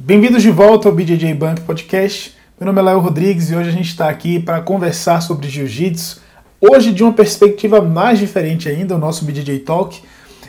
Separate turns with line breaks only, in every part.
Bem-vindos de volta ao BJJ Bank Podcast. Meu nome é Léo Rodrigues e hoje a gente está aqui para conversar sobre jiu-jitsu. Hoje, de uma perspectiva mais diferente ainda, o nosso BJJ Talk.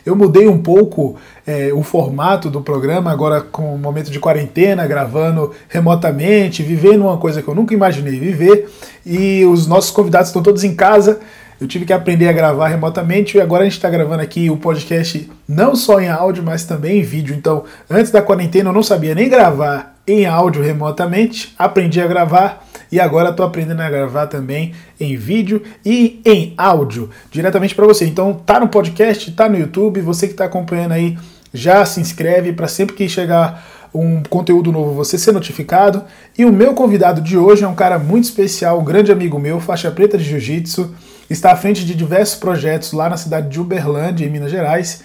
Eu mudei um pouco é, o formato do programa, agora com o momento de quarentena, gravando remotamente, vivendo uma coisa que eu nunca imaginei viver. E os nossos convidados estão todos em casa. Eu tive que aprender a gravar remotamente e agora a gente está gravando aqui o podcast não só em áudio, mas também em vídeo. Então, antes da quarentena eu não sabia nem gravar em áudio remotamente, aprendi a gravar e agora estou aprendendo a gravar também em vídeo e em áudio diretamente para você. Então, tá no podcast, tá no YouTube, você que está acompanhando aí, já se inscreve para sempre que chegar um conteúdo novo você ser notificado. E o meu convidado de hoje é um cara muito especial, um grande amigo meu, faixa preta de jiu-jitsu está à frente de diversos projetos lá na cidade de Uberlândia, em Minas Gerais.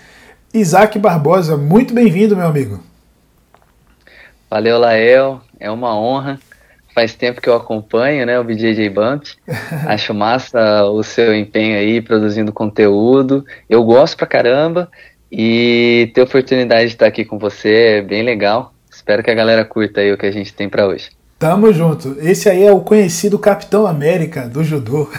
Isaac Barbosa, muito bem-vindo, meu amigo.
Valeu, Lael. É uma honra. Faz tempo que eu acompanho né, o BJJ Bump. Acho massa o seu empenho aí, produzindo conteúdo. Eu gosto pra caramba. E ter a oportunidade de estar aqui com você é bem legal. Espero que a galera curta aí o que a gente tem para hoje.
Tamo junto. Esse aí é o conhecido Capitão América do judô.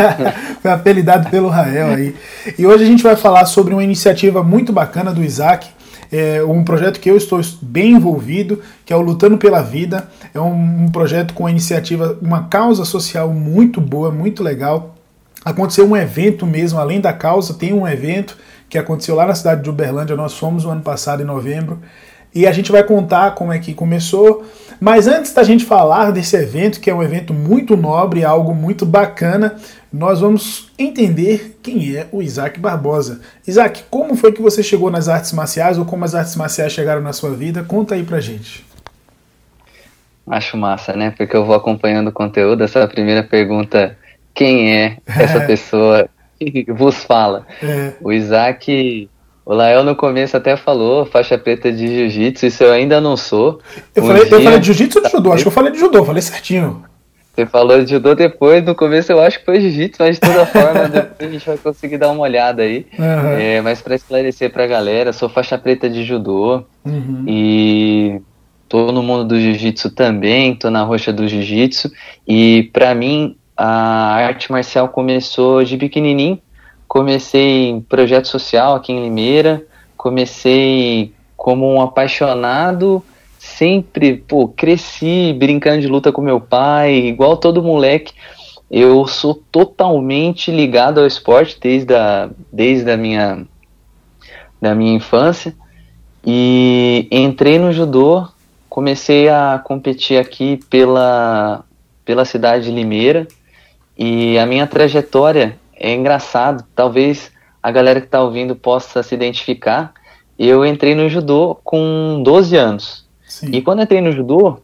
Foi apelidado pelo Rael aí. E hoje a gente vai falar sobre uma iniciativa muito bacana do Isaac, é um projeto que eu estou bem envolvido, que é o Lutando pela Vida. É um, um projeto com uma iniciativa, uma causa social muito boa, muito legal. Aconteceu um evento mesmo, além da causa, tem um evento que aconteceu lá na cidade de Uberlândia. Nós fomos no ano passado, em novembro. E a gente vai contar como é que começou. Mas antes da gente falar desse evento, que é um evento muito nobre, algo muito bacana, nós vamos entender quem é o Isaac Barbosa. Isaac, como foi que você chegou nas artes marciais ou como as artes marciais chegaram na sua vida? Conta aí pra gente.
Acho massa, né? Porque eu vou acompanhando o conteúdo. Essa primeira pergunta: quem é essa pessoa que vos fala? É. O Isaac o Lael no começo até falou faixa preta de jiu-jitsu, isso eu ainda não sou.
Eu, um falei, dia... eu falei de jiu-jitsu ou de judô? Acho que eu falei de judô, falei certinho.
Você falou de judô depois, no começo eu acho que foi jiu-jitsu, mas de toda forma depois a gente vai conseguir dar uma olhada aí. Uhum. É, mas para esclarecer pra galera, sou faixa preta de judô uhum. e tô no mundo do jiu-jitsu também, tô na roxa do jiu-jitsu e para mim a arte marcial começou de pequenininho, comecei projeto social aqui em Limeira, comecei como um apaixonado, sempre, pô, cresci brincando de luta com meu pai, igual todo moleque. Eu sou totalmente ligado ao esporte desde a, desde a minha, da minha infância. E entrei no judô, comecei a competir aqui pela, pela cidade de Limeira. E a minha trajetória é engraçado, talvez a galera que está ouvindo possa se identificar. Eu entrei no judô com 12 anos. Sim. E quando entrei no judô,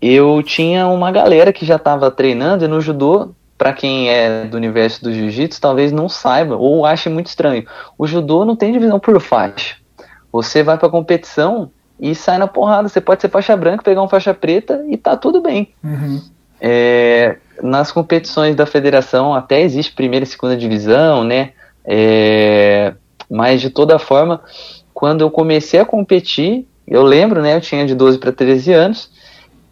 eu tinha uma galera que já estava treinando e no judô, para quem é do universo do jiu-jitsu, talvez não saiba ou ache muito estranho. O judô não tem divisão por faixa. Você vai para competição e sai na porrada. Você pode ser faixa branca, pegar uma faixa preta e tá tudo bem. Uhum. É, nas competições da federação até existe primeira e segunda divisão, né? É, mas de toda forma, quando eu comecei a competir, eu lembro, né? Eu tinha de 12 para 13 anos,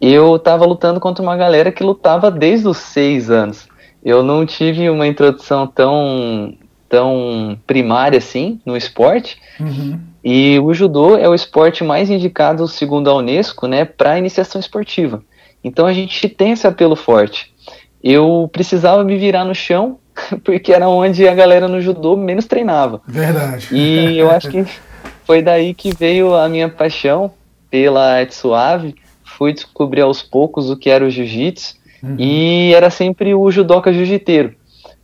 eu estava lutando contra uma galera que lutava desde os 6 anos. Eu não tive uma introdução tão, tão primária assim no esporte. Uhum. E o judô é o esporte mais indicado, segundo a Unesco, né, para iniciação esportiva. Então a gente tem esse apelo forte. Eu precisava me virar no chão, porque era onde a galera no judô menos treinava.
Verdade.
E eu acho que foi daí que veio a minha paixão pela arte suave. Fui descobrir aos poucos o que era o jiu-jitsu. Uhum. E era sempre o judoca jiu-jiteiro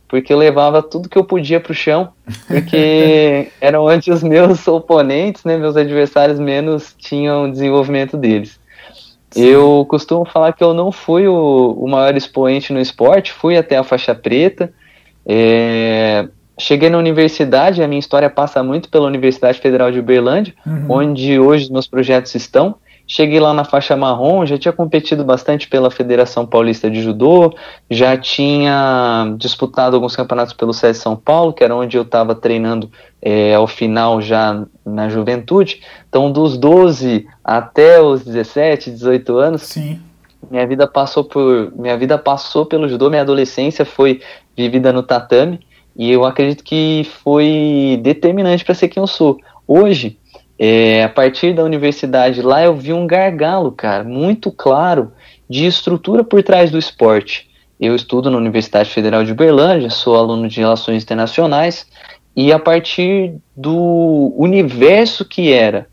porque eu levava tudo que eu podia para o chão, porque era onde os meus oponentes, né, meus adversários menos tinham desenvolvimento deles. Eu costumo falar que eu não fui o, o, maior expoente no esporte, fui até a faixa preta. É, cheguei na universidade, a minha história passa muito pela Universidade Federal de Uberlândia, uhum. onde hoje os meus projetos estão. Cheguei lá na faixa marrom, já tinha competido bastante pela Federação Paulista de Judô, já tinha disputado alguns campeonatos pelo SESI São Paulo, que era onde eu estava treinando é, ao final já na juventude. Então, dos 12 até os 17, 18 anos,
Sim.
minha vida passou por minha vida passou pelo judô, minha adolescência foi vivida no tatame e eu acredito que foi determinante para ser quem eu sou. Hoje, é, a partir da universidade lá, eu vi um gargalo, cara, muito claro de estrutura por trás do esporte. Eu estudo na Universidade Federal de Uberlândia, sou aluno de Relações Internacionais, e a partir do universo que era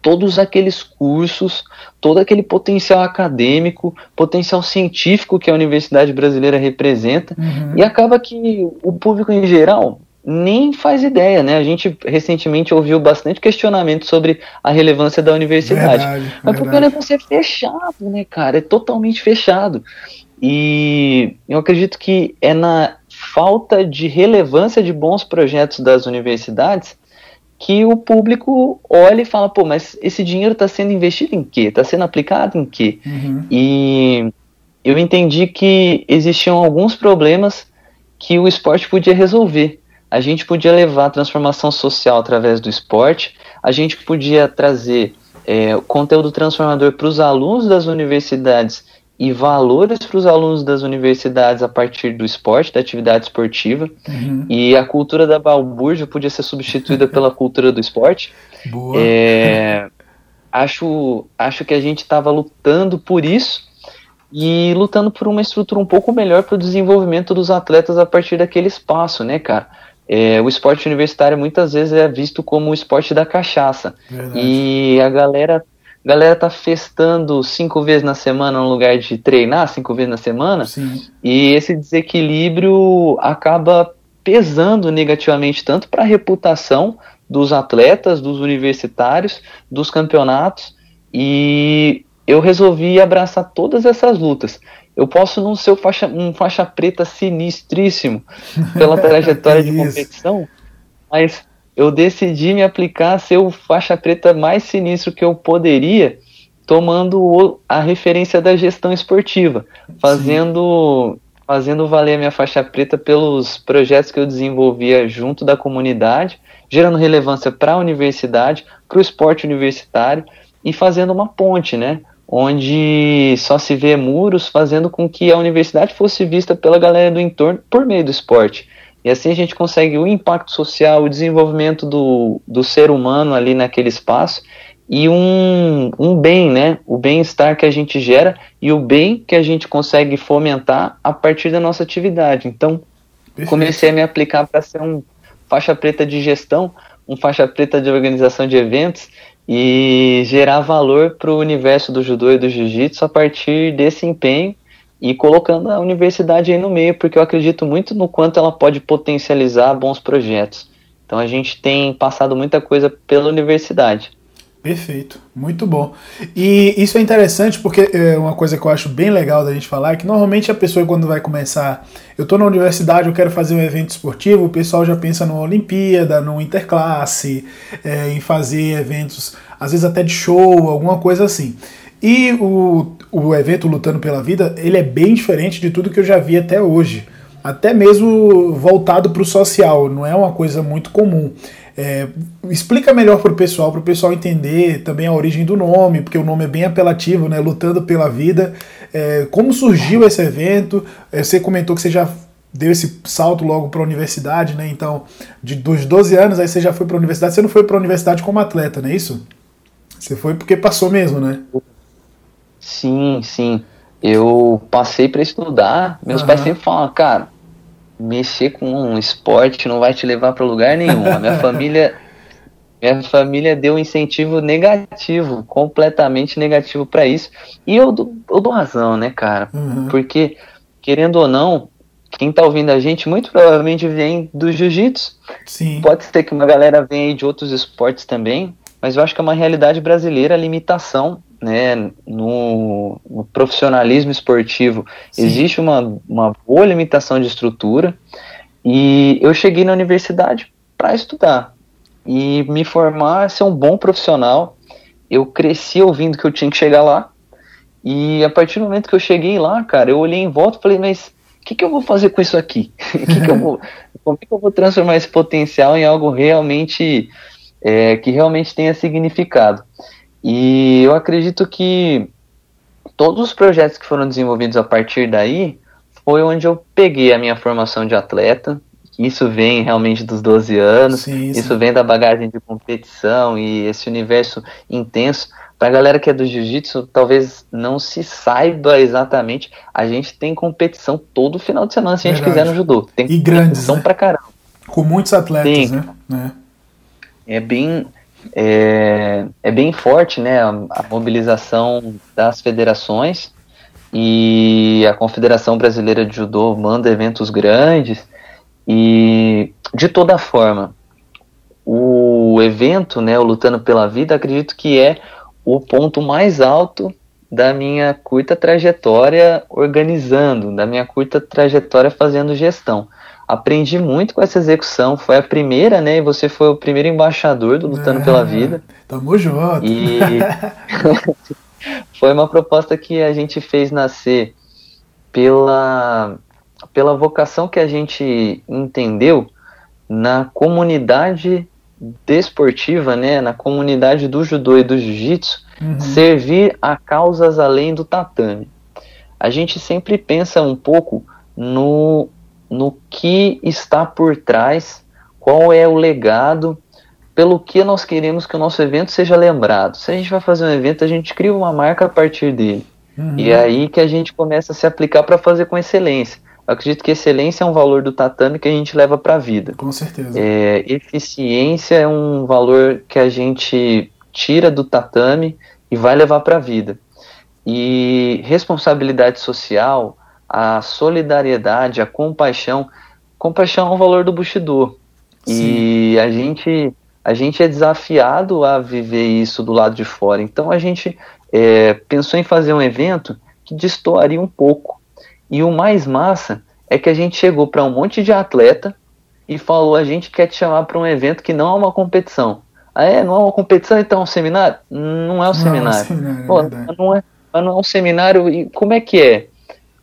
todos aqueles cursos, todo aquele potencial acadêmico, potencial científico que a universidade brasileira representa, uhum. e acaba que o público em geral nem faz ideia, né? A gente recentemente ouviu bastante questionamento sobre a relevância da universidade. Verdade, Mas porque o negócio é fechado, né, cara? É totalmente fechado. E eu acredito que é na falta de relevância de bons projetos das universidades que o público olha e fala, pô, mas esse dinheiro está sendo investido em quê? Está sendo aplicado em quê? Uhum. E eu entendi que existiam alguns problemas que o esporte podia resolver a gente podia levar a transformação social através do esporte, a gente podia trazer é, conteúdo transformador para os alunos das universidades e valores para os alunos das universidades a partir do esporte, da atividade esportiva. Uhum. E a cultura da balbúrdia podia ser substituída pela cultura do esporte.
Boa.
É, acho, acho que a gente estava lutando por isso e lutando por uma estrutura um pouco melhor para o desenvolvimento dos atletas a partir daquele espaço, né, cara? É, o esporte universitário muitas vezes é visto como o esporte da cachaça. Verdade. E a galera, a galera tá festando cinco vezes na semana no lugar de treinar cinco vezes na semana.
Sim.
E esse desequilíbrio acaba pesando negativamente tanto para a reputação dos atletas, dos universitários, dos campeonatos. E eu resolvi abraçar todas essas lutas. Eu posso não ser um faixa, um faixa preta sinistríssimo pela trajetória de competição, mas eu decidi me aplicar a ser o faixa preta mais sinistro que eu poderia, tomando a referência da gestão esportiva, fazendo, fazendo valer a minha faixa preta pelos projetos que eu desenvolvia junto da comunidade, gerando relevância para a universidade, para o esporte universitário e fazendo uma ponte, né? Onde só se vê muros, fazendo com que a universidade fosse vista pela galera do entorno por meio do esporte. E assim a gente consegue o impacto social, o desenvolvimento do, do ser humano ali naquele espaço e um, um bem, né? O bem-estar que a gente gera e o bem que a gente consegue fomentar a partir da nossa atividade. Então, Perfeito. comecei a me aplicar para ser um faixa preta de gestão, um faixa preta de organização de eventos e gerar valor para o universo do judô e do jiu-jitsu a partir desse empenho e colocando a universidade aí no meio, porque eu acredito muito no quanto ela pode potencializar bons projetos. Então a gente tem passado muita coisa pela universidade.
Perfeito, muito bom. E isso é interessante porque é uma coisa que eu acho bem legal da gente falar é que normalmente a pessoa quando vai começar, eu estou na universidade, eu quero fazer um evento esportivo, o pessoal já pensa numa Olimpíada, no interclasse, é, em fazer eventos, às vezes até de show, alguma coisa assim. E o, o evento Lutando pela Vida, ele é bem diferente de tudo que eu já vi até hoje. Até mesmo voltado para o social, não é uma coisa muito comum. É, explica melhor para o pessoal, para o pessoal entender também a origem do nome, porque o nome é bem apelativo, né? Lutando pela Vida. É, como surgiu esse evento? É, você comentou que você já deu esse salto logo para a universidade, né? Então, de, dos 12 anos, aí você já foi para a universidade. Você não foi para a universidade como atleta, não é isso? Você foi porque passou mesmo, né?
Sim, sim. Eu passei para estudar. Meus uhum. pais sempre falam, cara, mexer com um esporte não vai te levar para lugar nenhum. A minha família minha família deu um incentivo negativo, completamente negativo para isso. E eu, eu dou razão, né, cara? Uhum. Porque, querendo ou não, quem tá ouvindo a gente muito provavelmente vem do jiu-jitsu. Pode ser que uma galera venha de outros esportes também, mas eu acho que é uma realidade brasileira a limitação né, no, no profissionalismo esportivo Sim. existe uma, uma boa limitação de estrutura e eu cheguei na universidade para estudar e me formar, ser um bom profissional. eu cresci ouvindo que eu tinha que chegar lá. E a partir do momento que eu cheguei lá, cara, eu olhei em volta e falei, mas o que, que eu vou fazer com isso aqui? que que eu vou, como é que eu vou transformar esse potencial em algo realmente é, que realmente tenha significado? E eu acredito que todos os projetos que foram desenvolvidos a partir daí foi onde eu peguei a minha formação de atleta. Isso vem realmente dos 12 anos, sim, sim. isso vem da bagagem de competição e esse universo intenso. Para a galera que é do jiu-jitsu, talvez não se saiba exatamente. A gente tem competição todo final de semana, se a gente quiser no judô. Tem
e grandes, né?
pra caramba.
Com muitos atletas, né?
É. é bem é, é bem forte, né? A, a mobilização das federações e a Confederação Brasileira de Judô manda eventos grandes e de toda forma o evento, né, o Lutando pela Vida, acredito que é o ponto mais alto da minha curta trajetória organizando, da minha curta trajetória fazendo gestão. Aprendi muito com essa execução, foi a primeira, né? E você foi o primeiro embaixador do Lutando é, pela Vida.
Tamo junto.
E foi uma proposta que a gente fez nascer pela, pela vocação que a gente entendeu na comunidade desportiva, né, na comunidade do judô e do jiu-jitsu, uhum. servir a causas além do tatame. A gente sempre pensa um pouco no, no que está por trás, qual é o legado pelo que nós queremos que o nosso evento seja lembrado. Se a gente vai fazer um evento, a gente cria uma marca a partir dele. Uhum. E é aí que a gente começa a se aplicar para fazer com excelência. Eu acredito que excelência é um valor do tatame que a gente leva para a vida.
Com certeza.
É, eficiência é um valor que a gente tira do tatame e vai levar para a vida. E responsabilidade social, a solidariedade, a compaixão. Compaixão é um valor do Bushido. Sim. E a gente a gente é desafiado a viver isso do lado de fora. Então a gente é, pensou em fazer um evento que destoaria um pouco. E o mais massa é que a gente chegou para um monte de atleta e falou: a gente quer te chamar para um evento que não é uma competição. Ah, é? Não é uma competição, então é um seminário? Não é um seminário. Não é, um seminário, Pô, é não, é, não é um seminário. E como é que é?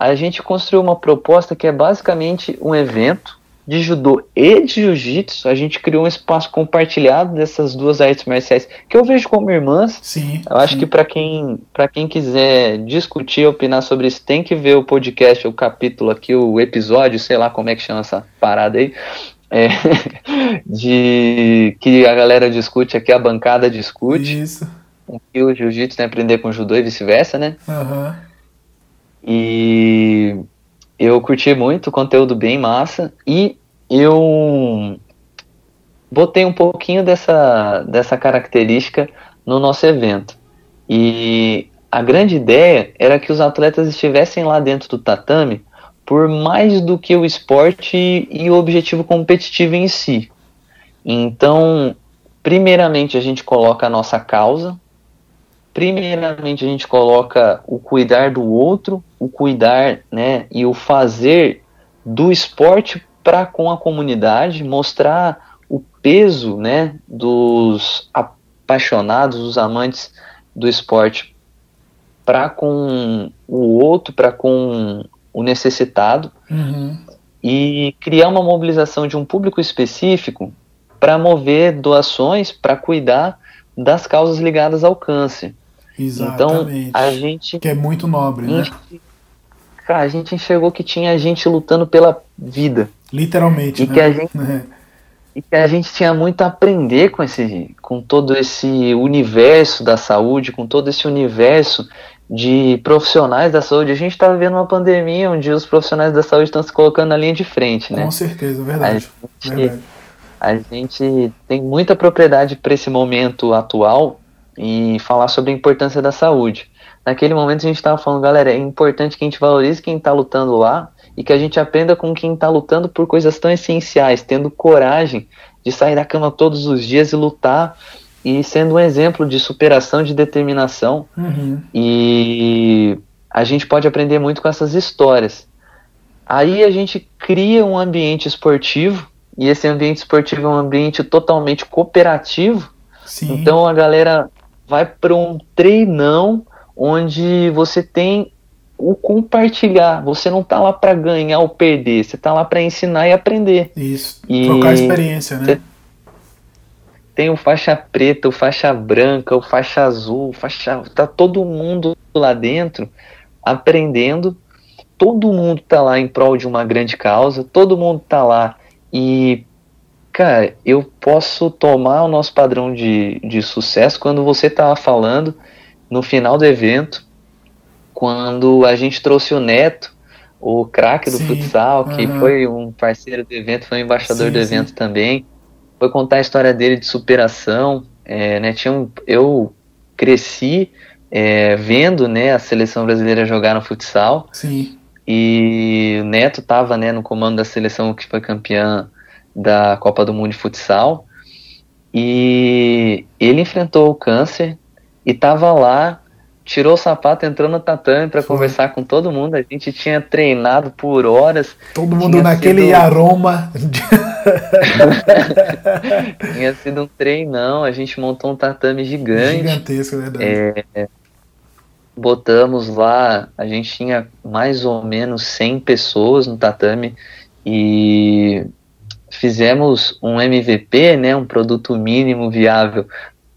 A gente construiu uma proposta que é basicamente um evento de judô e de jiu-jitsu, a gente criou um espaço compartilhado dessas duas artes marciais que eu vejo como irmãs.
Sim.
Eu acho sim. que para quem para quem quiser discutir, opinar sobre isso, tem que ver o podcast, o capítulo aqui, o episódio, sei lá como é que chama essa parada aí. É, de que a galera discute aqui, a bancada discute.
Isso.
Que o jiu-jitsu tem aprender com o judô e vice-versa, né?
Uhum.
E eu curti muito, conteúdo bem massa e eu botei um pouquinho dessa, dessa característica no nosso evento. E a grande ideia era que os atletas estivessem lá dentro do tatame por mais do que o esporte e o objetivo competitivo em si. Então, primeiramente a gente coloca a nossa causa, primeiramente a gente coloca o cuidar do outro, o cuidar, né, e o fazer do esporte para com a comunidade, mostrar o peso, né, dos apaixonados, dos amantes do esporte para com o outro, para com o necessitado
uhum.
e criar uma mobilização de um público específico para mover doações para cuidar das causas ligadas ao câncer.
Exatamente.
Então, a gente.
Que é muito nobre, né?
Cara, a gente enxergou que tinha gente lutando pela vida.
Literalmente.
E,
né?
que, a gente, é. e que a gente tinha muito a aprender com, esse, com todo esse universo da saúde, com todo esse universo de profissionais da saúde. A gente está vivendo uma pandemia onde os profissionais da saúde estão se colocando na linha de frente, né?
Com certeza, verdade.
A gente,
verdade.
A gente tem muita propriedade para esse momento atual e falar sobre a importância da saúde. Naquele momento a gente estava falando, galera, é importante que a gente valorize quem está lutando lá e que a gente aprenda com quem está lutando por coisas tão essenciais, tendo coragem de sair da cama todos os dias e lutar e sendo um exemplo de superação, de determinação.
Uhum.
E a gente pode aprender muito com essas histórias. Aí a gente cria um ambiente esportivo e esse ambiente esportivo é um ambiente totalmente cooperativo.
Sim.
Então a galera vai para um treinão onde você tem o compartilhar. Você não tá lá para ganhar ou perder, você tá lá para ensinar e aprender.
Isso. E trocar experiência, né?
Tem o faixa preta, o faixa branca, o faixa azul, o faixa, tá todo mundo lá dentro aprendendo. Todo mundo tá lá em prol de uma grande causa, todo mundo tá lá e cara, eu posso tomar o nosso padrão de, de sucesso quando você tava falando no final do evento quando a gente trouxe o Neto, o craque do sim, futsal, que uhum. foi um parceiro do evento, foi um embaixador sim, do evento sim. também, foi contar a história dele de superação. É, né, tinha um, eu cresci é, vendo né, a seleção brasileira jogar no futsal. E o Neto estava né, no comando da seleção que foi campeã da Copa do Mundo de Futsal. E ele enfrentou o câncer e estava lá tirou o sapato, entrou no tatame para conversar com todo mundo. A gente tinha treinado por horas.
Todo mundo naquele sido... aroma.
tinha sido um treinão. A gente montou um tatame gigante.
Gigantesco, é verdade.
É, botamos lá, a gente tinha mais ou menos 100 pessoas no tatame e fizemos um MVP, né, um produto mínimo viável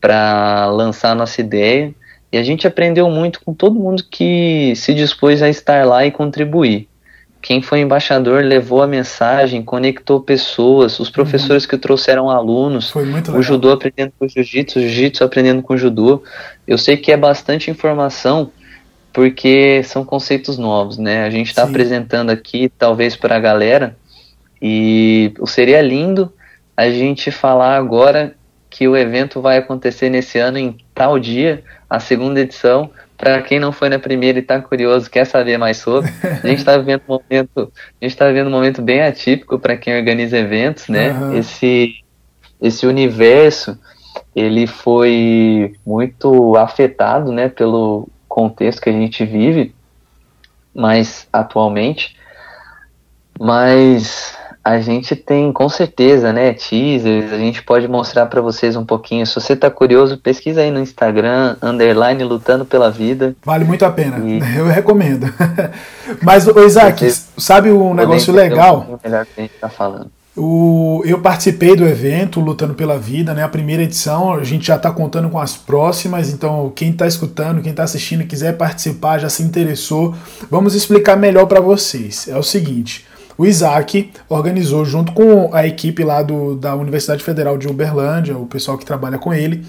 para lançar nossa ideia e a gente aprendeu muito com todo mundo que se dispôs a estar lá e contribuir. Quem foi embaixador levou a mensagem, conectou pessoas, os professores uhum. que trouxeram alunos, o judô aprendendo com o jiu-jitsu, o jiu-jitsu aprendendo com o judô. Eu sei que é bastante informação, porque são conceitos novos, né? A gente está apresentando aqui, talvez para a galera, e seria lindo a gente falar agora que o evento vai acontecer nesse ano em tal dia, a segunda edição. Para quem não foi na primeira e está curioso, quer saber mais sobre, a gente está vivendo um momento, a gente está vivendo um momento bem atípico para quem organiza eventos, né? Uhum. Esse esse universo ele foi muito afetado, né, pelo contexto que a gente vive, mas atualmente, mas a gente tem com certeza, né, teasers, a gente pode mostrar para vocês um pouquinho. Se você tá curioso, pesquisa aí no Instagram, underline lutando pela vida.
Vale muito a pena, e... eu recomendo. Mas, o Isaac, sabe um negócio legal?
Um melhor que a gente tá falando.
O, eu participei do evento Lutando pela Vida, né? A primeira edição, a gente já está contando com as próximas, então quem está escutando, quem está assistindo, quiser participar, já se interessou, vamos explicar melhor para vocês. É o seguinte: o Isaac organizou junto com a equipe lá do, da Universidade Federal de Uberlândia, o pessoal que trabalha com ele,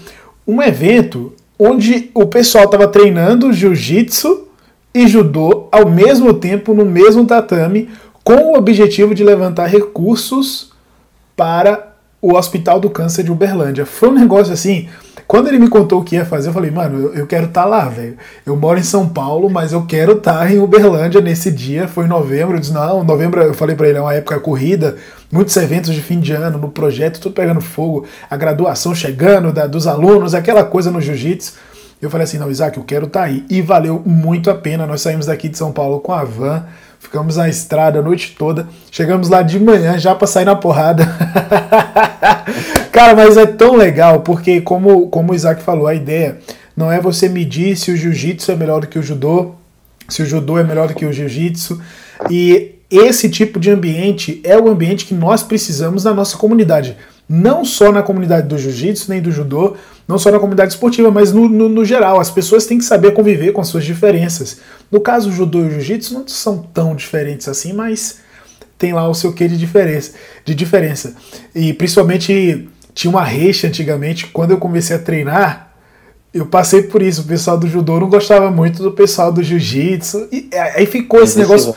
um evento onde o pessoal estava treinando jiu-jitsu e judô ao mesmo tempo no mesmo tatame, com o objetivo de levantar recursos para o Hospital do Câncer de Uberlândia. Foi um negócio assim quando ele me contou o que ia fazer, eu falei, mano, eu, quero estar tá lá, velho. Eu moro em São Paulo, mas eu quero estar tá em Uberlândia nesse dia. Foi em novembro. Eu disse, não, novembro, eu falei para ele, é uma época corrida, muitos eventos de fim de ano, no projeto, tudo pegando fogo, a graduação chegando da, dos alunos, aquela coisa no jiu-jitsu. Eu falei assim, não, Isaac, eu quero estar tá aí. E valeu muito a pena. Nós saímos daqui de São Paulo com a van, ficamos na estrada a noite toda. Chegamos lá de manhã já para sair na porrada. Cara, mas é tão legal, porque como, como o Isaac falou, a ideia não é você medir se o jiu-jitsu é melhor do que o judô, se o judô é melhor do que o jiu-jitsu. E esse tipo de ambiente é o ambiente que nós precisamos na nossa comunidade. Não só na comunidade do jiu-jitsu, nem do judô, não só na comunidade esportiva, mas no, no, no, geral. As pessoas têm que saber conviver com as suas diferenças. No caso, o judô e o jiu-jitsu não são tão diferentes assim, mas tem lá o seu quê de diferença. De diferença. E principalmente tinha uma reixa antigamente, quando eu comecei a treinar, eu passei por isso. O pessoal do judô não gostava muito do pessoal do jiu-jitsu. E aí ficou esse negócio.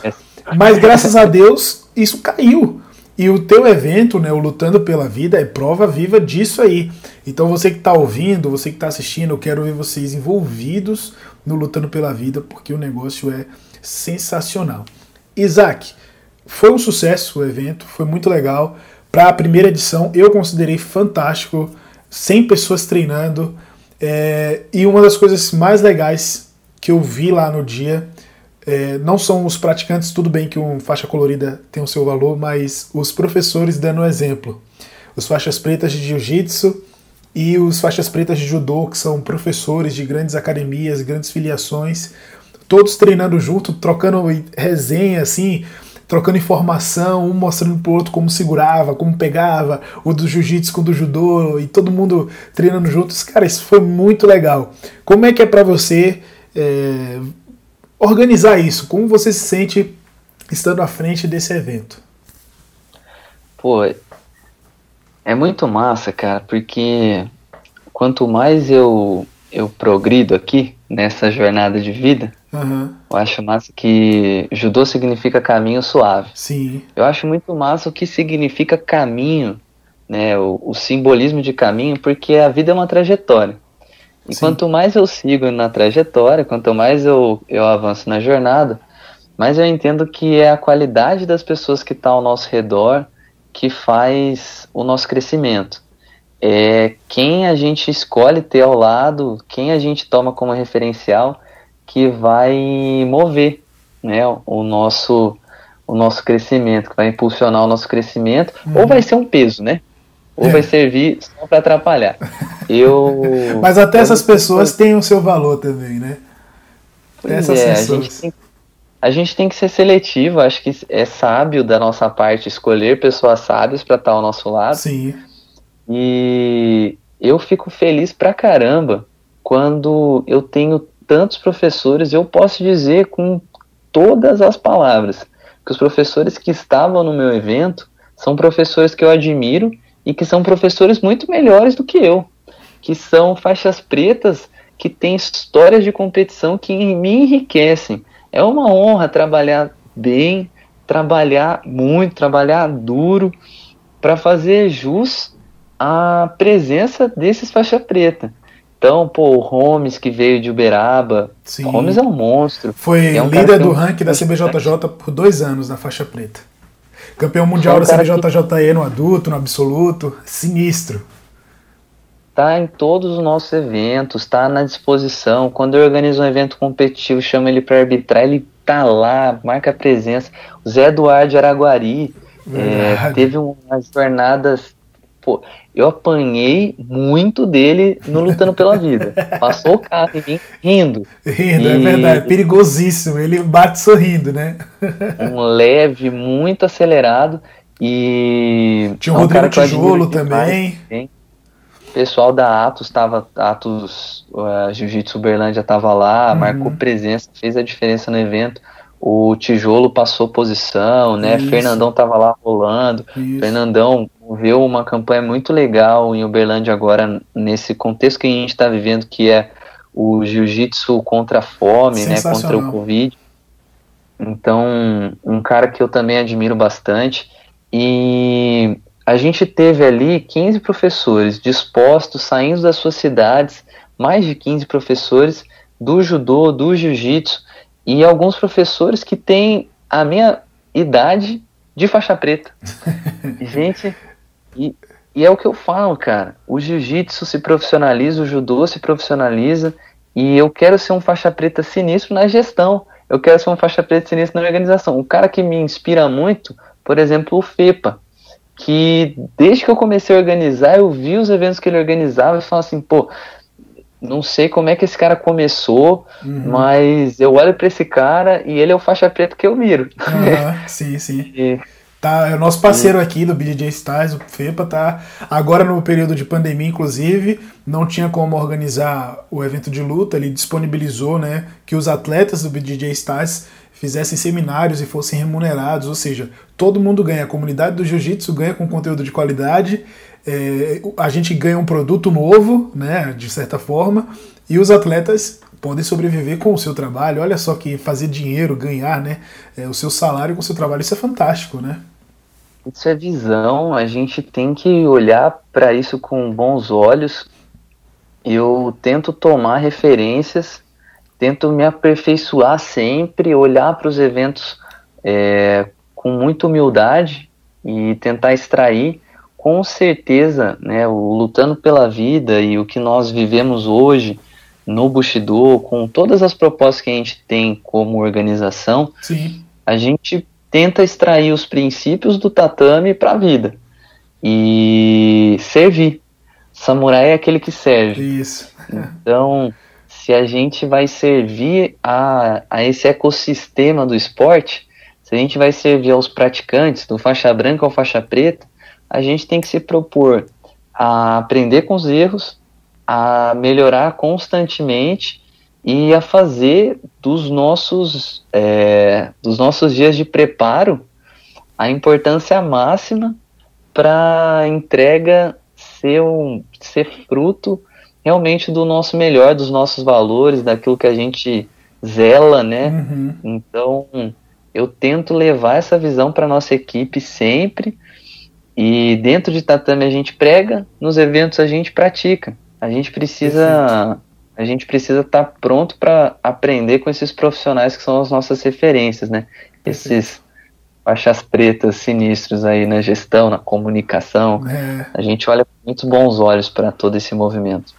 Mas graças a Deus, isso caiu. E o teu evento, né, o Lutando pela Vida, é prova viva disso aí. Então você que está ouvindo, você que está assistindo, eu quero ver vocês envolvidos no Lutando pela Vida, porque o negócio é sensacional. Isaac, foi um sucesso o evento, foi muito legal. Para a primeira edição, eu considerei fantástico, 100 pessoas treinando, é, e uma das coisas mais legais que eu vi lá no dia é, não são os praticantes, tudo bem que um faixa colorida tem o seu valor, mas os professores dando exemplo. Os faixas pretas de jiu-jitsu e os faixas pretas de judô, que são professores de grandes academias, grandes filiações, todos treinando junto, trocando resenha, assim, trocando informação, um mostrando pro outro como segurava, como pegava, o do jiu-jitsu com o do judô, e todo mundo treinando juntos. Cara, isso foi muito legal. Como é que é para você é, organizar isso? Como você se sente estando à frente desse evento?
Pô, é muito massa, cara, porque quanto mais eu, eu progrido aqui nessa jornada de vida, uhum. eu acho massa que judô significa caminho suave.
Sim.
Eu acho muito massa o que significa caminho, né, o, o simbolismo de caminho, porque a vida é uma trajetória. E Sim. quanto mais eu sigo na trajetória, quanto mais eu, eu avanço na jornada, mais eu entendo que é a qualidade das pessoas que estão tá ao nosso redor, que faz o nosso crescimento. É quem a gente escolhe ter ao lado, quem a gente toma como referencial, que vai mover né, o, nosso, o nosso crescimento, que vai impulsionar o nosso crescimento, uhum. ou vai ser um peso, né? Ou é. vai servir só para atrapalhar. Eu,
Mas até eu essas pessoas têm o seu valor também, né?
Essas é, pessoas. A gente tem a gente tem que ser seletivo, acho que é sábio da nossa parte escolher pessoas sábias para estar ao nosso lado.
Sim.
E eu fico feliz pra caramba quando eu tenho tantos professores, eu posso dizer com todas as palavras que os professores que estavam no meu evento são professores que eu admiro e que são professores muito melhores do que eu, que são faixas pretas que têm histórias de competição que me enriquecem é uma honra trabalhar bem, trabalhar muito, trabalhar duro para fazer jus à presença desses faixa preta. Então, pô, o Holmes que veio de Uberaba, Sim. Holmes é um monstro.
Foi
é um
líder do ranking da CBJJ por dois anos na faixa preta. Campeão mundial um da CBJJE que... no adulto, no absoluto, sinistro
tá em todos os nossos eventos, tá na disposição. Quando eu organizo um evento competitivo, chamo ele para arbitrar, ele tá lá, marca presença. O Zé Eduardo de Araguari é, teve umas jornadas. Pô, eu apanhei muito dele no Lutando pela Vida. Passou o carro em mim rindo.
Rindo, é e... é verdade. Perigosíssimo. Ele bate sorrindo, né?
um leve, muito acelerado. E.
Tinha o é um Rodrigo Tijolo também.
Demais, pessoal da Atos estava, Atos uh, Jiu-Jitsu Uberlândia estava lá, uhum. marcou presença, fez a diferença no evento. O Tijolo passou posição, né? Isso. Fernandão estava lá rolando. Isso. Fernandão viu uma campanha muito legal em Uberlândia agora, nesse contexto que a gente está vivendo, que é o jiu-jitsu contra a fome, né? Contra o Covid. Então, um cara que eu também admiro bastante. E a gente teve ali 15 professores dispostos, saindo das suas cidades, mais de 15 professores do judô, do jiu-jitsu e alguns professores que têm a minha idade de faixa preta. gente, e, e é o que eu falo, cara. O jiu-jitsu se profissionaliza, o judô se profissionaliza e eu quero ser um faixa preta sinistro na gestão. Eu quero ser um faixa preta sinistro na organização. O cara que me inspira muito, por exemplo, o FEPA que desde que eu comecei a organizar, eu vi os eventos que ele organizava e falo assim, pô, não sei como é que esse cara começou, uhum. mas eu olho para esse cara e ele é o faixa preta que eu miro.
Uhum, sim, sim. e, tá, é o nosso parceiro e... aqui do BJJ Stars, o FEPA, tá agora no período de pandemia, inclusive, não tinha como organizar o evento de luta, ele disponibilizou, né, que os atletas do BJJ Stars fizessem seminários e fossem remunerados, ou seja, todo mundo ganha. A comunidade do jiu-jitsu ganha com conteúdo de qualidade, é, a gente ganha um produto novo, né, de certa forma, e os atletas podem sobreviver com o seu trabalho. Olha só que fazer dinheiro, ganhar né, é, o seu salário com o seu trabalho, isso é fantástico, né?
Isso é visão, a gente tem que olhar para isso com bons olhos. Eu tento tomar referências tento me aperfeiçoar sempre, olhar para os eventos é, com muita humildade e tentar extrair com certeza, né, o lutando pela vida e o que nós vivemos hoje no Bushido, com todas as propostas que a gente tem como organização,
Sim.
a gente tenta extrair os princípios do tatame para a vida e servir samurai é aquele que serve.
Isso.
Então, se a gente vai servir a, a esse ecossistema do esporte, se a gente vai servir aos praticantes, do faixa branca ao faixa preta, a gente tem que se propor a aprender com os erros, a melhorar constantemente e a fazer dos nossos, é, dos nossos dias de preparo a importância máxima para a entrega ser, um, ser fruto realmente do nosso melhor, dos nossos valores, daquilo que a gente zela, né? Uhum. Então, eu tento levar essa visão para nossa equipe sempre. E dentro de tatame a gente prega, nos eventos a gente pratica. A gente precisa a gente precisa estar tá pronto para aprender com esses profissionais que são as nossas referências, né? Esses faixas pretas sinistros aí na gestão, na comunicação. É. A gente olha com muitos bons olhos para todo esse movimento.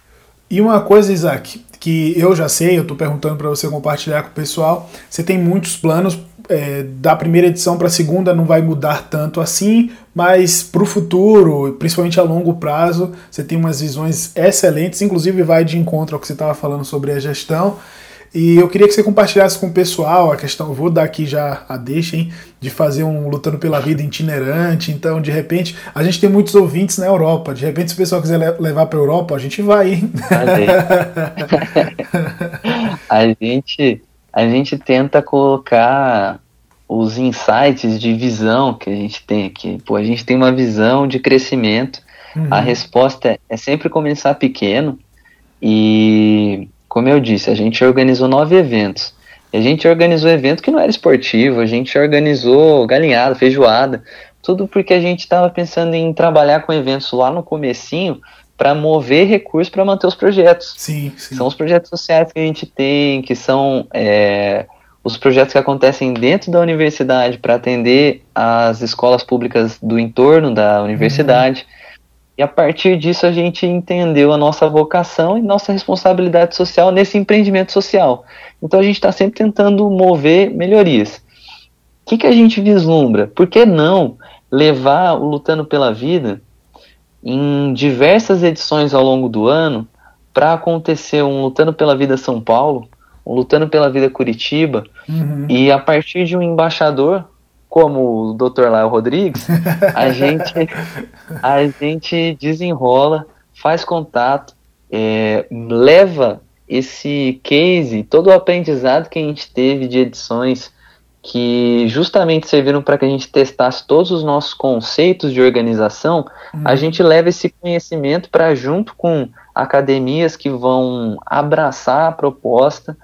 E uma coisa, Isaac, que eu já sei, eu estou perguntando para você compartilhar com o pessoal, você tem muitos planos é, da primeira edição para a segunda não vai mudar tanto assim, mas para o futuro, principalmente a longo prazo, você tem umas visões excelentes, inclusive vai de encontro ao que você estava falando sobre a gestão. E eu queria que você compartilhasse com o pessoal a questão, vou dar aqui já a deixa, hein, de fazer um Lutando pela Vida itinerante. Então, de repente, a gente tem muitos ouvintes na Europa. De repente, se o pessoal quiser levar para a Europa, a gente vai, hein?
A gente, a gente tenta colocar os insights de visão que a gente tem aqui. Pô, a gente tem uma visão de crescimento. Uhum. A resposta é, é sempre começar pequeno e como eu disse, a gente organizou nove eventos. A gente organizou evento que não era esportivo, a gente organizou galinhada, feijoada, tudo porque a gente estava pensando em trabalhar com eventos lá no comecinho para mover recursos para manter os projetos.
Sim, sim.
São os projetos sociais que a gente tem, que são é, os projetos que acontecem dentro da universidade para atender as escolas públicas do entorno da universidade. Uhum. E a partir disso a gente entendeu a nossa vocação e nossa responsabilidade social nesse empreendimento social. Então a gente está sempre tentando mover melhorias. O que, que a gente vislumbra? Por que não levar o Lutando pela Vida em diversas edições ao longo do ano para acontecer um Lutando pela Vida São Paulo, um Lutando pela Vida Curitiba, uhum. e a partir de um embaixador como o Dr. Laio Rodrigues, a gente, a gente desenrola, faz contato, é, leva esse case, todo o aprendizado que a gente teve de edições que justamente serviram para que a gente testasse todos os nossos conceitos de organização, uhum. a gente leva esse conhecimento para junto com academias que vão abraçar a proposta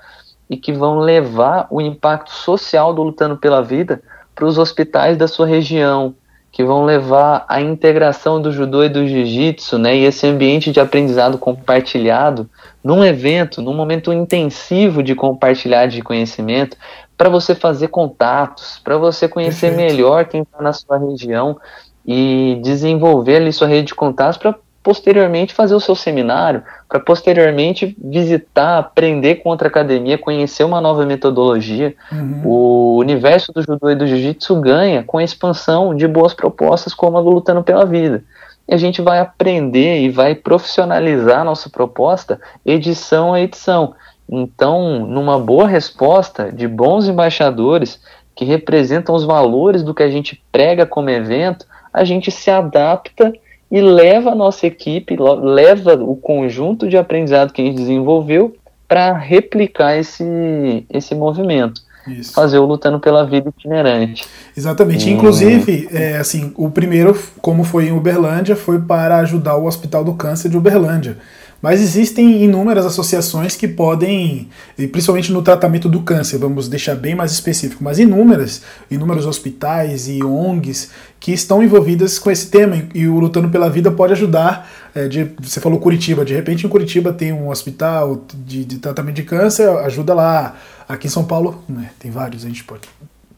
e que vão levar o impacto social do Lutando pela Vida para os hospitais da sua região, que vão levar a integração do judô e do jiu-jitsu, né, e esse ambiente de aprendizado compartilhado num evento, num momento intensivo de compartilhar de conhecimento, para você fazer contatos, para você conhecer Perfeito. melhor quem está na sua região e desenvolver ali sua rede de contatos para posteriormente fazer o seu seminário, para posteriormente visitar, aprender com outra academia, conhecer uma nova metodologia. Uhum. O universo do judô e do jiu-jitsu ganha com a expansão de boas propostas como a do Lutando pela Vida. E a gente vai aprender e vai profissionalizar a nossa proposta edição a edição. Então, numa boa resposta de bons embaixadores que representam os valores do que a gente prega como evento, a gente se adapta e leva a nossa equipe, leva o conjunto de aprendizado que a gente desenvolveu para replicar esse, esse movimento. Isso. Fazer o Lutando pela Vida itinerante.
Exatamente. Hum. Inclusive, é, assim, o primeiro, como foi em Uberlândia, foi para ajudar o Hospital do Câncer de Uberlândia. Mas existem inúmeras associações que podem, principalmente no tratamento do câncer, vamos deixar bem mais específico, mas inúmeras, inúmeros hospitais e ONGs que estão envolvidas com esse tema e o Lutando pela Vida pode ajudar. É, de, você falou Curitiba, de repente em Curitiba tem um hospital de, de tratamento de câncer, ajuda lá. Aqui em São Paulo, né, tem vários, a gente pode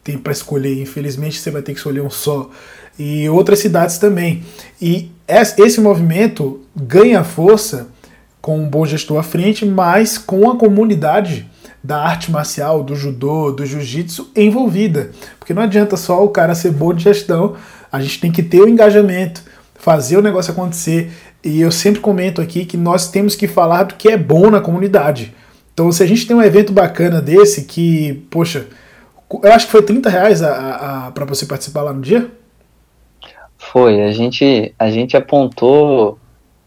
tem para escolher, infelizmente você vai ter que escolher um só. E outras cidades também. E esse movimento ganha força com um bom gestor à frente, mas com a comunidade da arte marcial, do judô, do jiu-jitsu envolvida. Porque não adianta só o cara ser bom de gestão, a gente tem que ter o engajamento, fazer o negócio acontecer. E eu sempre comento aqui que nós temos que falar do que é bom na comunidade. Então, se a gente tem um evento bacana desse, que, poxa, eu acho que foi 30 reais para você participar lá no dia?
Foi, a gente, a gente apontou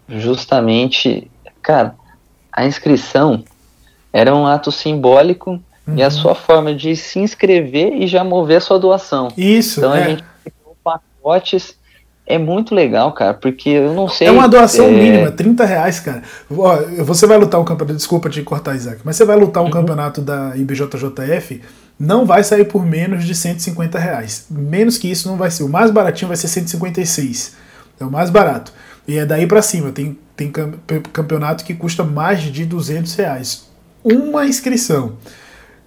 justamente, cara, a inscrição era um ato simbólico uhum. e a uhum. sua forma de se inscrever e já mover a sua doação.
Isso.
Então é. a gente criou pacotes é muito legal, cara, porque eu não sei.
É uma doação é... mínima, 30 reais, cara. Você vai lutar um campeonato. Desculpa te cortar, Isaac, mas você vai lutar um uhum. campeonato da IBJJF, não vai sair por menos de 150 reais. Menos que isso não vai ser. O mais baratinho vai ser 156. É o mais barato. E é daí para cima. Tem, tem campeonato que custa mais de 200 reais. Uma inscrição.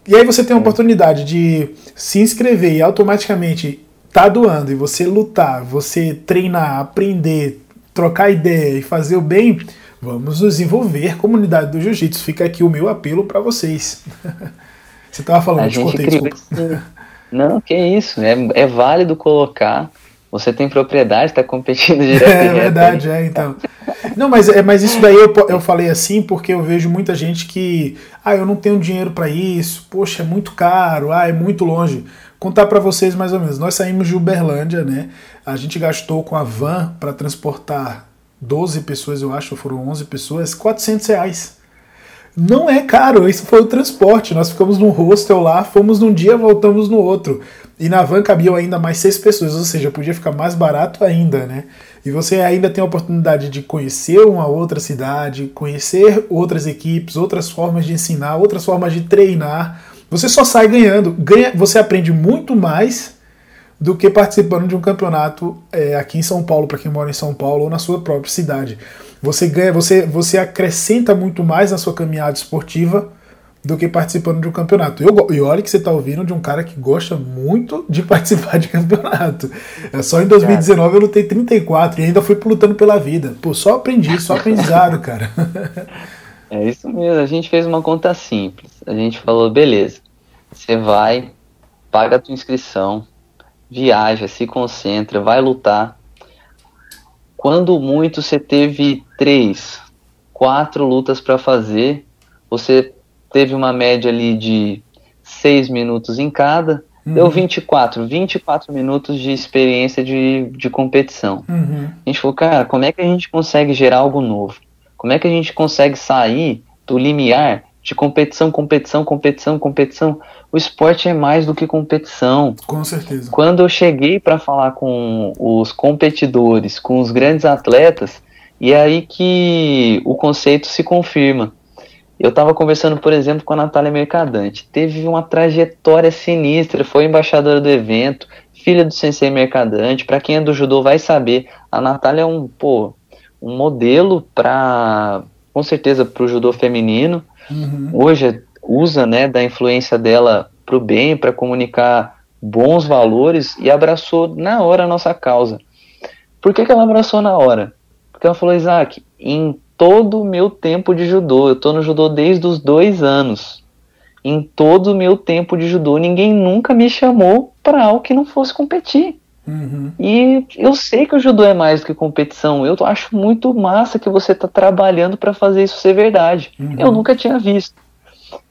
E aí você tem a oportunidade de se inscrever e automaticamente tá doando e você lutar, você treinar, aprender, trocar ideia e fazer o bem, vamos nos envolver, comunidade do jiu-jitsu. Fica aqui o meu apelo para vocês. você estava falando,
a cortei, Não, que isso, é, é válido colocar. Você tem propriedade, está competindo direto.
É verdade, é, então. Não, mas, é, mas isso daí eu, eu falei assim porque eu vejo muita gente que, ah, eu não tenho dinheiro para isso, poxa, é muito caro, ah, é muito longe contar para vocês mais ou menos. Nós saímos de Uberlândia, né? A gente gastou com a van para transportar 12 pessoas, eu acho, foram 11 pessoas, 400 reais. Não é caro, isso foi o transporte. Nós ficamos num hostel lá, fomos num dia, voltamos no outro. E na van cabiam ainda mais seis pessoas, ou seja, podia ficar mais barato ainda, né? E você ainda tem a oportunidade de conhecer uma outra cidade, conhecer outras equipes, outras formas de ensinar, outras formas de treinar. Você só sai ganhando. Ganha, você aprende muito mais do que participando de um campeonato é, aqui em São Paulo, para quem mora em São Paulo ou na sua própria cidade. Você ganha, você, você acrescenta muito mais na sua caminhada esportiva do que participando de um campeonato. Eu, e olha que você está ouvindo de um cara que gosta muito de participar de campeonato. É, só em 2019 eu lutei 34 e ainda fui lutando pela vida. Pô, só aprendi, só aprendizado, cara.
É isso mesmo, a gente fez uma conta simples. A gente falou, beleza, você vai, paga a tua inscrição, viaja, se concentra, vai lutar. Quando muito você teve três, quatro lutas para fazer, você teve uma média ali de seis minutos em cada, uhum. deu 24, 24 minutos de experiência de, de competição. Uhum. A gente falou, cara, como é que a gente consegue gerar algo novo? Como é que a gente consegue sair do limiar de competição, competição, competição, competição? O esporte é mais do que competição.
Com certeza.
Quando eu cheguei para falar com os competidores, com os grandes atletas, e é aí que o conceito se confirma. Eu estava conversando, por exemplo, com a Natália Mercadante. Teve uma trajetória sinistra, foi embaixadora do evento, filha do Sensei Mercadante. Para quem é do judô vai saber, a Natália é um, pô, um modelo para, com certeza, para o judô feminino. Uhum. Hoje usa né, da influência dela para o bem, para comunicar bons valores e abraçou na hora a nossa causa. Por que, que ela abraçou na hora? Porque ela falou, Isaac, em todo o meu tempo de judô, eu estou no judô desde os dois anos. Em todo o meu tempo de judô, ninguém nunca me chamou para algo que não fosse competir. Uhum. E eu sei que o judô é mais do que competição. Eu acho muito massa que você está trabalhando para fazer isso ser verdade. Uhum. Eu nunca tinha visto.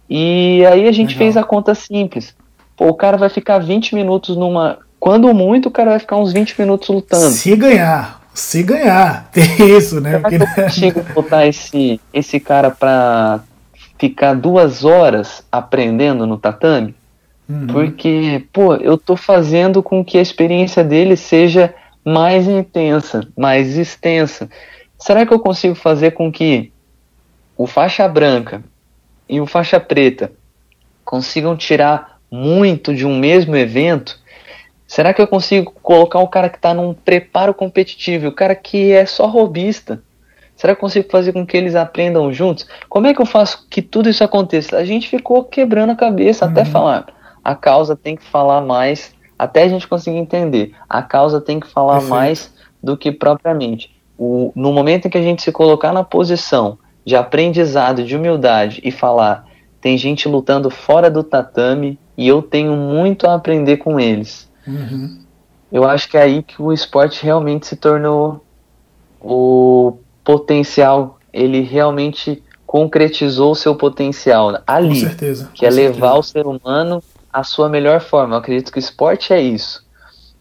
E aí a gente Legal. fez a conta simples. Pô, o cara vai ficar 20 minutos numa. Quando muito, o cara vai ficar uns 20 minutos lutando.
Se ganhar. Se ganhar. Tem isso, né?
Porque... Eu consigo botar esse, esse cara pra ficar duas horas aprendendo no tatame? Uhum. Porque, pô, eu tô fazendo com que a experiência dele seja mais intensa, mais extensa. Será que eu consigo fazer com que o faixa branca e o faixa preta consigam tirar muito de um mesmo evento? Será que eu consigo colocar o cara que está num preparo competitivo, o cara que é só robista? Será que eu consigo fazer com que eles aprendam juntos? Como é que eu faço que tudo isso aconteça? A gente ficou quebrando a cabeça uhum. até falar a causa tem que falar mais, até a gente conseguir entender, a causa tem que falar Perfeito. mais do que propriamente. O, no momento em que a gente se colocar na posição de aprendizado, de humildade e falar, tem gente lutando fora do tatame e eu tenho muito a aprender com eles. Uhum. Eu acho que é aí que o esporte realmente se tornou o potencial, ele realmente concretizou o seu potencial ali. Com certeza. Que é levar certeza. o ser humano à sua melhor forma. Eu acredito que o esporte é isso.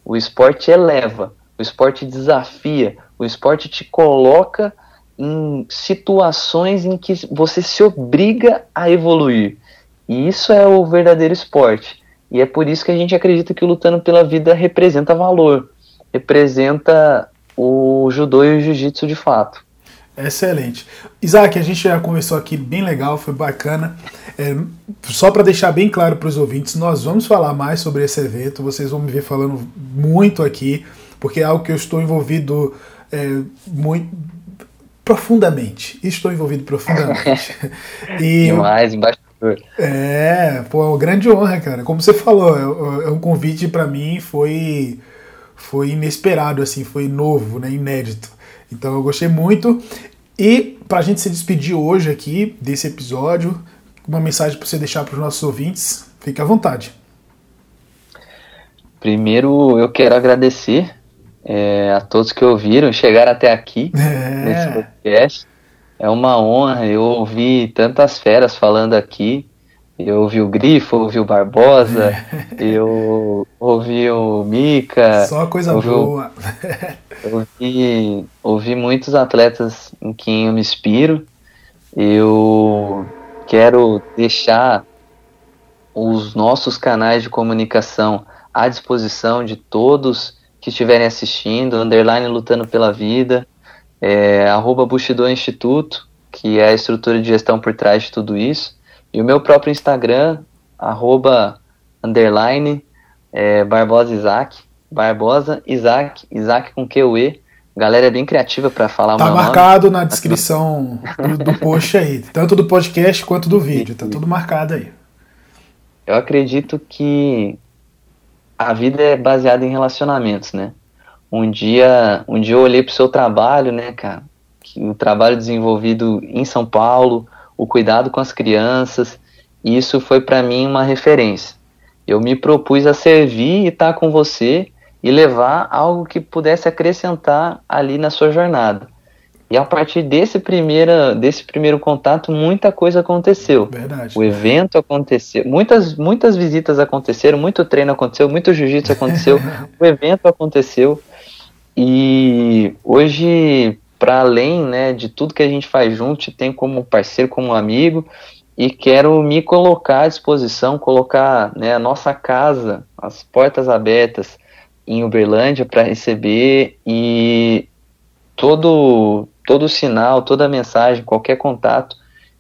O esporte eleva, o esporte desafia, o esporte te coloca em situações em que você se obriga a evoluir. E isso é o verdadeiro esporte. E é por isso que a gente acredita que o Lutando pela Vida representa valor, representa o judô e o jiu-jitsu de fato.
Excelente. Isaac, a gente já conversou aqui bem legal, foi bacana. É, só para deixar bem claro para os ouvintes, nós vamos falar mais sobre esse evento, vocês vão me ver falando muito aqui, porque é algo que eu estou envolvido é, muito profundamente. Estou envolvido profundamente.
e Demais, embaixador.
É, pô, é uma grande honra, cara. Como você falou, é, é um convite para mim foi foi inesperado, assim, foi novo, né, inédito. Então eu gostei muito. E para a gente se despedir hoje aqui desse episódio, uma mensagem para você deixar para os nossos ouvintes, fique à vontade.
Primeiro eu quero agradecer é, a todos que ouviram, chegaram até aqui é. nesse podcast. É uma honra eu ouvir tantas feras falando aqui. Eu ouvi o Grifo, ouvi o Barbosa, eu ouvi o Mika.
Só coisa boa.
ouvi, ouvi muitos atletas em quem eu me inspiro. Eu quero deixar os nossos canais de comunicação à disposição de todos que estiverem assistindo, underline lutando pela vida, é, arroba Bushido Instituto, que é a estrutura de gestão por trás de tudo isso. E o meu próprio Instagram, arroba, underline, é, Barbosa Isaac, Barbosa Isaac, Isaac com Q-U-E. Galera é bem criativa para falar
Tá marcado nome. na descrição do, do post aí, tanto do podcast quanto do vídeo, tá tudo marcado aí.
Eu acredito que a vida é baseada em relacionamentos, né? Um dia, um dia eu olhei pro seu trabalho, né, cara? Que o trabalho desenvolvido em São Paulo, o cuidado com as crianças, e isso foi para mim uma referência. Eu me propus a servir e estar tá com você e levar algo que pudesse acrescentar ali na sua jornada. E a partir desse, primeira, desse primeiro contato, muita coisa aconteceu.
Verdade.
O evento aconteceu, muitas, muitas visitas aconteceram, muito treino aconteceu, muito jiu-jitsu aconteceu, o evento aconteceu. E hoje para além né, de tudo que a gente faz junto, te tem como parceiro, como amigo, e quero me colocar à disposição, colocar né, a nossa casa, as portas abertas em Uberlândia para receber e todo todo sinal, toda mensagem, qualquer contato,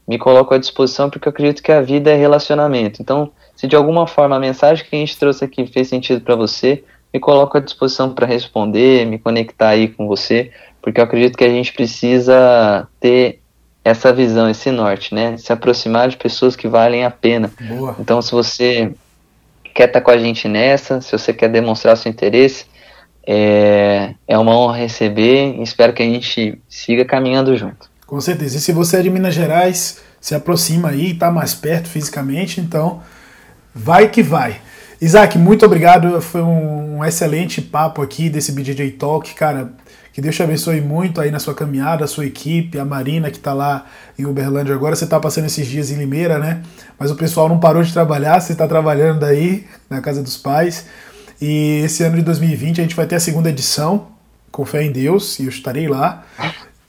me coloco à disposição porque eu acredito que a vida é relacionamento. Então, se de alguma forma a mensagem que a gente trouxe aqui fez sentido para você, me coloco à disposição para responder, me conectar aí com você, porque eu acredito que a gente precisa ter essa visão, esse norte, né? Se aproximar de pessoas que valem a pena. Boa. Então, se você quer estar tá com a gente nessa, se você quer demonstrar seu interesse, é, é uma honra receber e espero que a gente siga caminhando junto.
Com certeza. E se você é de Minas Gerais, se aproxima aí, está mais perto fisicamente, então vai que vai. Isaac, muito obrigado. Foi um excelente papo aqui desse BJJ Talk, cara. Que Deus te abençoe muito aí na sua caminhada, a sua equipe, a Marina que está lá em Uberlândia agora. Você está passando esses dias em Limeira, né? Mas o pessoal não parou de trabalhar, você está trabalhando aí na casa dos pais. E esse ano de 2020 a gente vai ter a segunda edição, com fé em Deus, e eu estarei lá.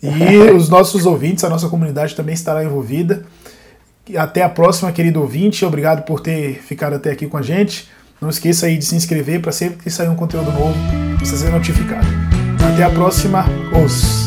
E os nossos ouvintes, a nossa comunidade também estará envolvida. Até a próxima, querido ouvinte. Obrigado por ter ficado até aqui com a gente. Não esqueça aí de se inscrever para sempre que sair um conteúdo novo você ser notificado. Até a próxima. Os.